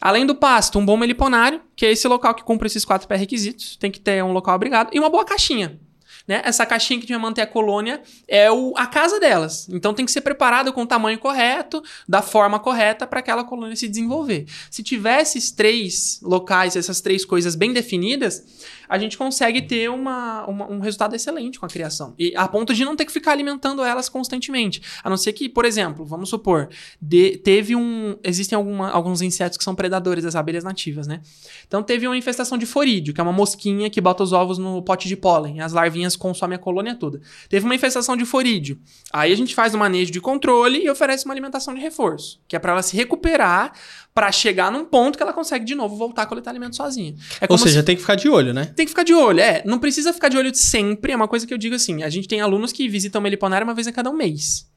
Além do pasto, um bom meliponário, que é esse local que cumpre esses quatro pré-requisitos. Tem que ter um local abrigado e uma boa caixinha. Né? Essa caixinha que vai manter a colônia é o, a casa delas. Então tem que ser preparado com o tamanho correto, da forma correta para aquela colônia se desenvolver. Se tiver esses três locais, essas três coisas bem definidas, a gente consegue ter uma, uma- um resultado excelente com a criação. E a ponto de não ter que ficar alimentando elas constantemente. A não ser que, por exemplo, vamos supor, de- teve um. Existem alguma- alguns insetos que são predadores das abelhas nativas, né? Então teve uma infestação de forídeo, que é uma mosquinha que bota os ovos no pote de pólen. As larvinhas consomem a colônia toda. Teve uma infestação de forídeo. Aí a gente faz um manejo de controle e oferece uma alimentação de reforço, que é para ela se recuperar, para chegar num ponto que ela consegue de novo voltar a coletar alimento sozinha. É
Ou seja,
se-
tem que ficar de olho, né?
tem que ficar de olho, é. Não precisa ficar de olho sempre, é uma coisa que eu digo assim. A gente tem alunos que visitam o Meliponário uma vez a cada um mês.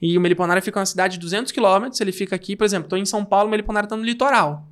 E o meliponário fica na cidade de 200 quilômetros, ele fica aqui, por exemplo, estou em São Paulo, o meliponário está no litoral.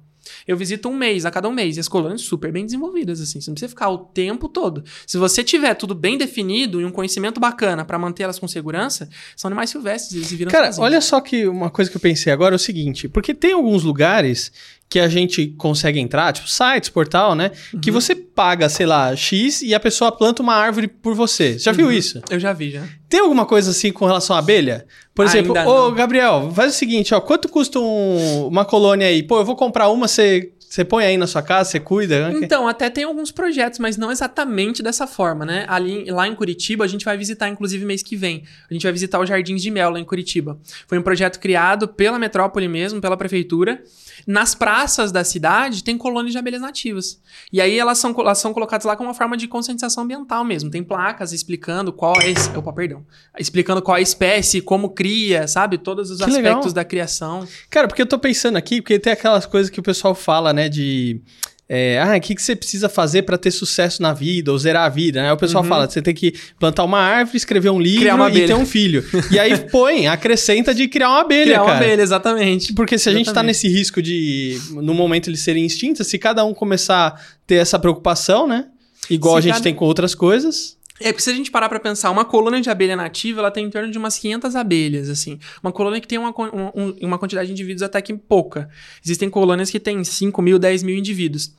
Eu visito um mês, a cada um mês, e as colônias super bem desenvolvidas, assim. Você não precisa ficar o tempo todo. Se você tiver tudo bem definido e um conhecimento bacana para mantê-las com segurança, são animais silvestres, eles viram
Cara,
sozinhos.
olha só que uma coisa que eu pensei agora é o seguinte, porque tem alguns lugares que a gente consegue entrar, tipo sites, portal, né? Que
Uhum.
você paga, sei lá, X e a pessoa planta uma árvore por você. Você já viu
Uhum.
isso?
Eu já vi, já.
Tem alguma coisa assim com relação à abelha? Por exemplo,
Ainda
ô
não.
Gabriel, faz o seguinte, ó, quanto custa um- uma colônia aí? Pô, eu vou comprar uma, você você põe aí na sua casa, você cuida? né?
Então, até tem alguns projetos, mas não exatamente dessa forma, né? Ali, lá em Curitiba, a gente vai visitar, inclusive, mês que vem. A gente vai visitar os Jardins de Mel, lá em Curitiba. Foi um projeto criado pela metrópole mesmo, pela prefeitura. Nas praças da cidade, tem colônias de abelhas nativas. E aí, elas são, elas são colocadas lá como uma forma de conscientização ambiental mesmo. Tem placas explicando qual é... Opa, perdão. Explicando qual é a espécie, como cria, sabe? Todos os
Que
aspectos
legal.
da criação.
Cara, porque eu tô pensando aqui, porque tem aquelas coisas que o pessoal fala, né, de... é, ah, o que, que você precisa fazer pra ter sucesso na vida, ou zerar a vida, né? O pessoal
Uhum.
fala, você tem que plantar uma árvore, escrever um livro
uma
e ter um filho. e aí *laughs* põe, acrescenta de criar uma abelha,
Criar uma
cara.
abelha, exatamente.
Porque se a gente tá
Exatamente.
nesse risco de, no momento, eles serem extintos, se cada um começar a ter essa preocupação, né? Igual
Se
a gente
cada-
tem com outras coisas.
É, porque se a gente parar pra pensar, uma colônia de abelha nativa, ela tem em torno de umas 500 abelhas, assim. Uma colônia que tem uma, um- um- uma quantidade de indivíduos até que pouca. Existem colônias que têm 5 mil, 10 mil indivíduos.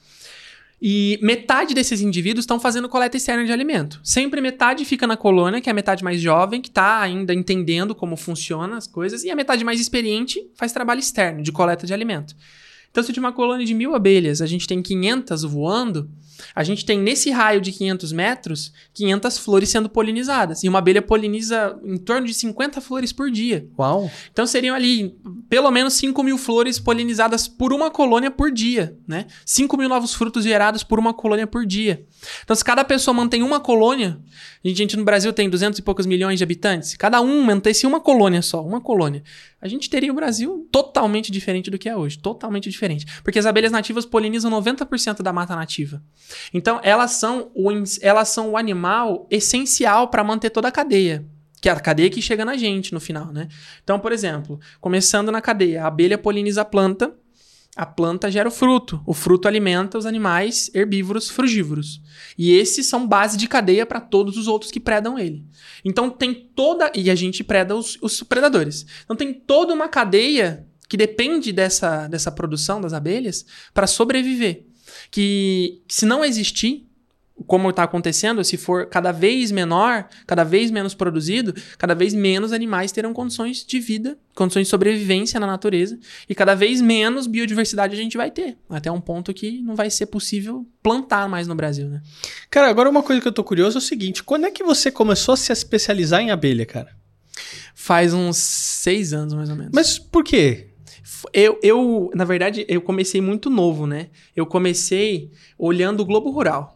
E metade desses indivíduos estão fazendo coleta externa de alimento. Sempre metade fica na colônia, que é a metade mais jovem, que está ainda entendendo como funcionam as coisas, e a metade mais experiente faz trabalho externo, de coleta de alimento. Então, se de uma colônia de mil abelhas a gente tem 500 voando, a gente tem nesse raio de 500 metros 500 flores sendo polinizadas. E uma abelha poliniza em torno de 50 flores por dia.
Uau.
Então seriam ali pelo menos 5 mil flores polinizadas por uma colônia por dia, né? 5 mil novos frutos gerados por uma colônia por dia. Então, se cada pessoa mantém uma colônia, a gente no Brasil tem 200 e poucos milhões de habitantes, cada um mantesse uma colônia só, uma colônia, a gente teria o Brasil totalmente diferente do que é hoje. Totalmente diferente. Porque as abelhas nativas polinizam 90% da mata nativa. Então, elas são o, elas são o animal essencial para manter toda a cadeia. Que é a cadeia que chega na gente no final, né? Então, por exemplo, começando na cadeia, a abelha poliniza a planta, a planta gera o fruto. O fruto alimenta os animais herbívoros frugívoros. E esses são base de cadeia para todos os outros que predam ele. Então tem toda. E a gente preda os, os predadores. Então tem toda uma cadeia que depende dessa, dessa produção das abelhas para sobreviver. Que se não existir, como está acontecendo, se for cada vez menor, cada vez menos produzido, cada vez menos animais terão condições de vida, condições de sobrevivência na natureza, e cada vez menos biodiversidade a gente vai ter. Até um ponto que não vai ser possível plantar mais no Brasil, né?
Cara, agora uma coisa que eu tô curioso é o seguinte: quando é que você começou a se especializar em abelha, cara?
Faz uns seis anos, mais ou menos.
Mas por quê?
Eu, eu, na verdade, eu comecei muito novo, né? Eu comecei olhando o Globo Rural.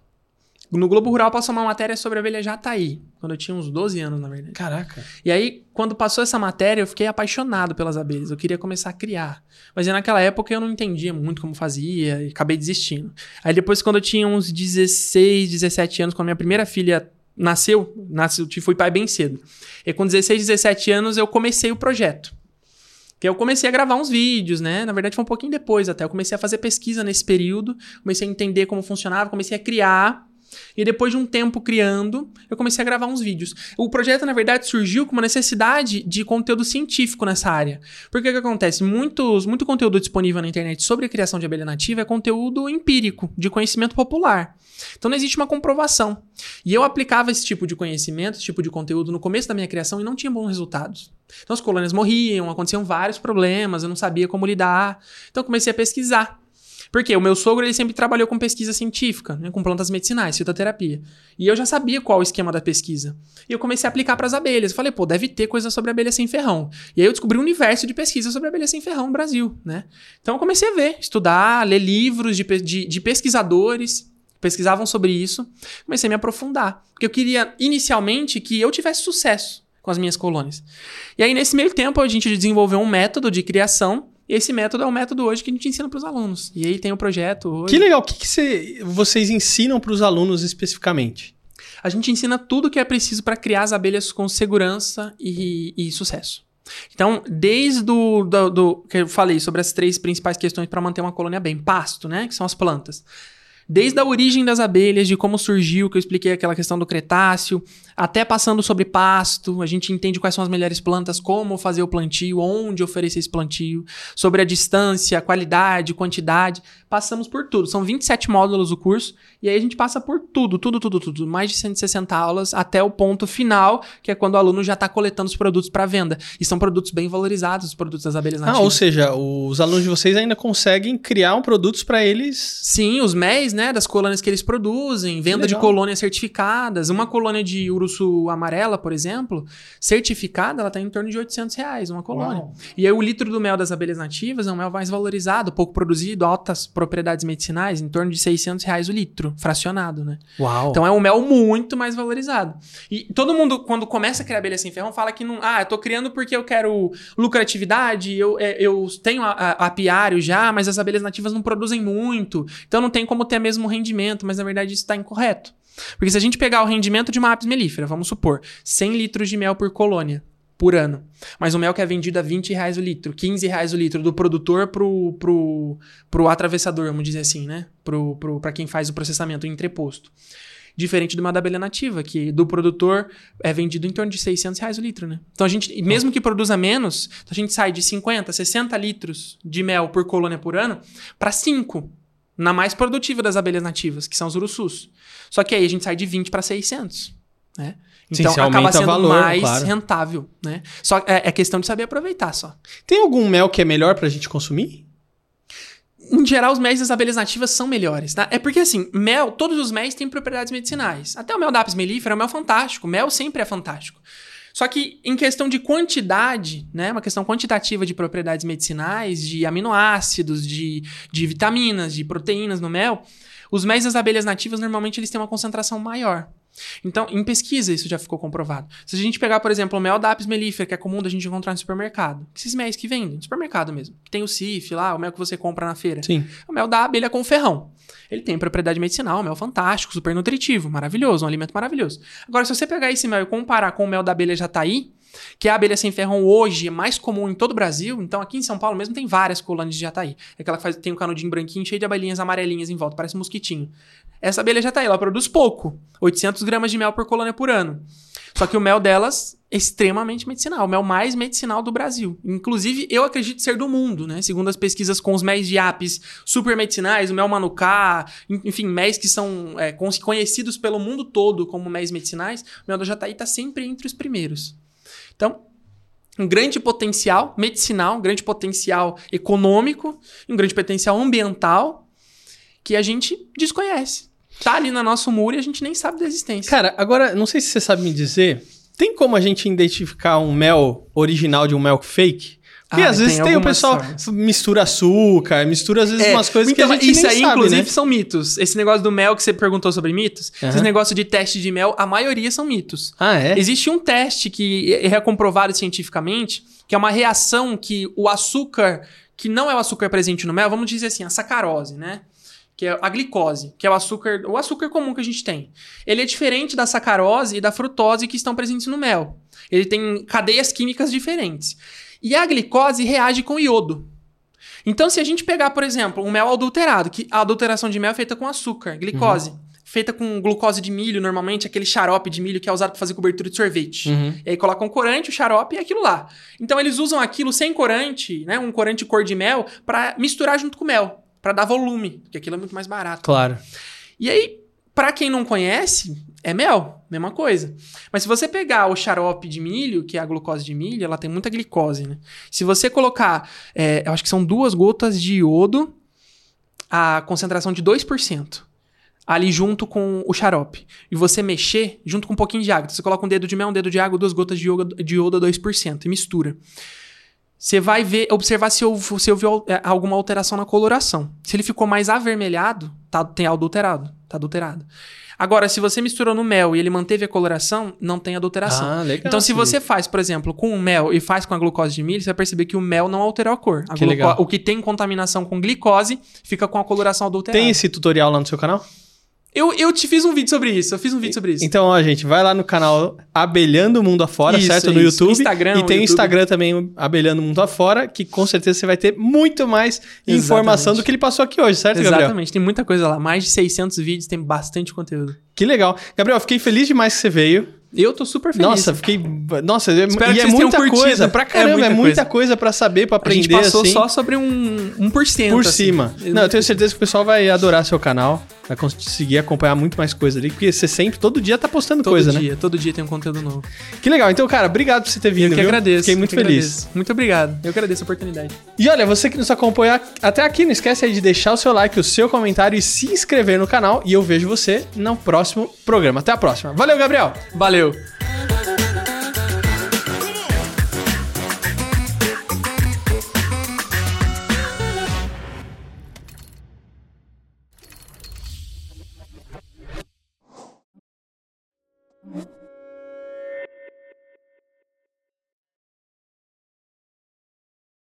No Globo Rural passou uma matéria sobre a abelha Jataí, quando eu tinha uns 12 anos, na verdade.
Caraca.
E aí, quando passou essa matéria, eu fiquei apaixonado pelas abelhas. Eu queria começar a criar. Mas aí, naquela época eu não entendia muito como fazia e acabei desistindo. Aí depois, quando eu tinha uns 16, 17 anos, quando minha primeira filha nasceu, nasceu fui pai bem cedo. E com 16, 17 anos eu comecei o projeto. Que eu comecei a gravar uns vídeos, né? Na verdade, foi um pouquinho depois até. Eu comecei a fazer pesquisa nesse período, comecei a entender como funcionava, comecei a criar. E depois de um tempo criando, eu comecei a gravar uns vídeos. O projeto, na verdade, surgiu com uma necessidade de conteúdo científico nessa área. Porque o que acontece? Muitos, muito conteúdo disponível na internet sobre a criação de abelha nativa é conteúdo empírico, de conhecimento popular. Então não existe uma comprovação. E eu aplicava esse tipo de conhecimento, esse tipo de conteúdo no começo da minha criação e não tinha bons resultados. Então as colônias morriam, aconteciam vários problemas, eu não sabia como lidar. Então comecei a pesquisar. Porque o meu sogro ele sempre trabalhou com pesquisa científica, né, com plantas medicinais, fitoterapia. E eu já sabia qual o esquema da pesquisa. E eu comecei a aplicar para as abelhas. Eu falei, pô, deve ter coisa sobre abelha sem ferrão. E aí eu descobri um universo de pesquisa sobre abelha sem ferrão no Brasil, né? Então eu comecei a ver, estudar, ler livros de, de, de pesquisadores pesquisavam sobre isso. Comecei a me aprofundar. Porque eu queria, inicialmente, que eu tivesse sucesso com as minhas colônias. E aí, nesse meio tempo, a gente desenvolveu um método de criação. E esse método é o método hoje que a gente ensina para os alunos. E aí tem o projeto hoje.
Que legal. O que, que cê- vocês ensinam para os alunos especificamente?
A gente ensina tudo que é preciso para criar as abelhas com segurança e, e sucesso. Então, desde o do, do, que eu falei sobre as três principais questões para manter uma colônia bem, pasto, né, que são as plantas. Desde a origem das abelhas, de como surgiu, que eu expliquei aquela questão do Cretáceo, até passando sobre pasto, a gente entende quais são as melhores plantas, como fazer o plantio, onde oferecer esse plantio, sobre a distância, qualidade, quantidade. Passamos por tudo. São 27 módulos o curso, e aí a gente passa por tudo, tudo, tudo, tudo. Mais de 160 aulas até o ponto final, que é quando o aluno já está coletando os produtos para venda. E são produtos bem valorizados, os produtos das abelhas nativas.
Ah, ou seja, os alunos de vocês ainda conseguem criar um produtos para eles.
Sim, os MEs, né, das colônias que eles produzem, venda de colônias certificadas. Uma colônia de urso amarela, por exemplo, certificada, ela tá em torno de 800 reais, uma colônia.
Uau.
E aí o litro do mel das abelhas nativas é um mel mais valorizado, pouco produzido, altas propriedades medicinais, em torno de 600 reais o litro, fracionado, né?
Uau.
Então é um mel muito mais valorizado. E todo mundo, quando começa a criar abelha sem ferrão, fala que não. Ah, eu tô criando porque eu quero lucratividade, eu, é, eu tenho a- a- apiário já, mas as abelhas nativas não produzem muito. Então não tem como ter mesmo rendimento, mas na verdade isso está incorreto. Porque se a gente pegar o rendimento de uma apis mellifera, vamos supor, 100 litros de mel por colônia. Por ano. Mas o mel que é vendido a 20 reais o litro, 15 reais o litro, do produtor pro, pro, pro atravessador, vamos dizer assim, né? Pro, pro, pra quem faz o processamento, o entreposto. Diferente de uma da abelha nativa, que do produtor é vendido em torno de 600 reais o litro, né? Então a gente, mesmo que produza menos, a gente sai de 50, 60 litros de mel por colônia por ano para 5, na mais produtiva das abelhas nativas, que são os urussus. Só que aí a gente sai de 20 para 600, né?
Sim,
Então
você
acaba sendo
valor,
mais
claro.
rentável, né? Só é, é questão de saber aproveitar só.
Tem algum mel que é melhor pra gente consumir?
Em geral, os méis das abelhas nativas são melhores, tá? É porque, assim, mel, todos os méis têm propriedades medicinais. Até o mel da apis mellifera é um mel fantástico. Mel sempre é fantástico. Só que em questão de quantidade, né? Uma questão quantitativa de propriedades medicinais, de aminoácidos, de, de vitaminas, de proteínas no mel, os méis das abelhas nativas normalmente eles têm uma concentração maior. Então, em pesquisa isso já ficou comprovado. Se a gente pegar, por exemplo, o mel da apis mellifera, que é comum da gente encontrar no supermercado, esses méis que vendem, no supermercado mesmo, que tem o CIF lá, o mel que você compra na feira.
Sim.
É o mel da abelha com ferrão. Ele tem propriedade medicinal, mel fantástico, super nutritivo, maravilhoso, um alimento maravilhoso. Agora, se você pegar esse mel e comparar com o mel da abelha jataí, que é a abelha sem ferrão hoje é mais comum em todo o Brasil, então aqui em São Paulo mesmo tem várias colônias de jataí. É aquela que faz, tem um canudinho branquinho cheio de abelhinhas amarelinhas em volta, parece um mosquitinho. Essa abelha jataí, ela produz pouco, 800 gramas de mel por colônia por ano. Só que o mel delas é extremamente medicinal, o mel mais medicinal do Brasil. Inclusive, eu acredito ser do mundo, né? Segundo as pesquisas com os méis de apis super medicinais, o mel manuká, en- enfim, méis que são é, con- conhecidos pelo mundo todo como méis medicinais, o mel da jataí está sempre entre os primeiros. Então, um grande potencial medicinal, um grande potencial econômico, um grande potencial ambiental que a gente desconhece. Tá ali no nosso muro e a gente nem sabe da existência.
Cara, agora, não sei se você sabe me dizer, tem como a gente identificar um mel original de um mel fake? Porque
Ah,
às vezes
tem
tem o pessoal
formas.
mistura açúcar, mistura às vezes
É,
umas coisas
então,
que a gente
isso
nem
aí,
sabe,
inclusive,
né?
são mitos. Esse negócio do mel que você perguntou sobre mitos,
Aham.
esses negócios de teste de mel, a maioria são mitos.
Ah, é?
Existe um teste que é comprovado cientificamente, que é uma reação que o açúcar, que não é o açúcar presente no mel, vamos dizer assim, a sacarose, né? Que é a glicose, que é o açúcar, o açúcar comum que a gente tem. Ele é diferente da sacarose e da frutose que estão presentes no mel. Ele tem cadeias químicas diferentes. E a glicose reage com iodo. Então, se a gente pegar, por exemplo, um mel adulterado, que a adulteração de mel é feita com açúcar, glicose, feita com glucose de milho, normalmente aquele xarope de milho que é usado para fazer cobertura de sorvete.
Uhum.
E aí colocam corante, o xarope e aquilo lá. Então eles usam aquilo sem corante, né, um corante cor de mel, para misturar junto com o mel, para dar volume, porque aquilo é muito mais barato.
Claro.
E aí, pra quem não conhece, é mel, mesma coisa. Mas se você pegar o xarope de milho, que é a glucose de milho, ela tem muita glicose, né? Se você colocar, é, eu acho que são duas gotas de iodo, a concentração de 2%, ali junto com o xarope, e você mexer junto com um pouquinho de água, então você coloca um dedo de mel, um dedo de água, duas gotas de iodo, de iodo a 2%, e mistura. Você vai ver, observar se houve, se houve é, alguma alteração na coloração. Se ele ficou mais avermelhado, tá, tem adulterado. Tá adulterado. Agora, se você misturou no mel e ele manteve a coloração, não tem adulteração.
Ah, legal.
então, se você faz, por exemplo, com o mel e faz com a glucose de milho, você vai perceber que o mel não alterou a cor. A
Que.
O que tem contaminação com glicose fica com a coloração adulterada.
Tem esse tutorial lá no seu canal?
Eu, eu te fiz um vídeo sobre isso. Eu fiz um vídeo sobre isso.
Então, ó, gente, vai lá no canal Abelhando o Mundo Afora,
Isso,
certo? No
isso.
YouTube.
Instagram,
E tem o
YouTube.
Instagram também, Abelhando o Mundo Afora, que com certeza você vai ter muito mais informação
Exatamente.
do que ele passou aqui hoje, certo, Gabriel?
Exatamente, tem muita coisa lá. Mais de 600 vídeos, tem bastante conteúdo.
Que legal. Gabriel, fiquei feliz demais que você veio.
Eu tô super feliz.
Nossa, fiquei. Nossa, é-
Espero
e
que
é muita coisa. Pra
É
caramba, é
muita
muita,
coisa.
pra saber, pra
a
aprender.
gente passou
assim,
só sobre um, um por cento.
por
assim.
cima. Não, eu tenho certeza que o pessoal vai adorar seu canal. Vai conseguir acompanhar muito mais coisa ali. Porque você sempre, todo dia, tá postando
Todo
coisa, né?
dia, todo dia tem um conteúdo novo.
Que legal. Então, cara, obrigado por você ter vindo.
Eu que
viu?
agradeço.
Fiquei muito feliz.
agradeço. Muito obrigado. Eu agradeço a oportunidade.
E olha, você que nos acompanha até aqui, não esquece aí de deixar o seu like, o seu comentário e se inscrever no canal. E eu vejo você no próximo programa. Até a próxima. Valeu, Gabriel!
Valeu!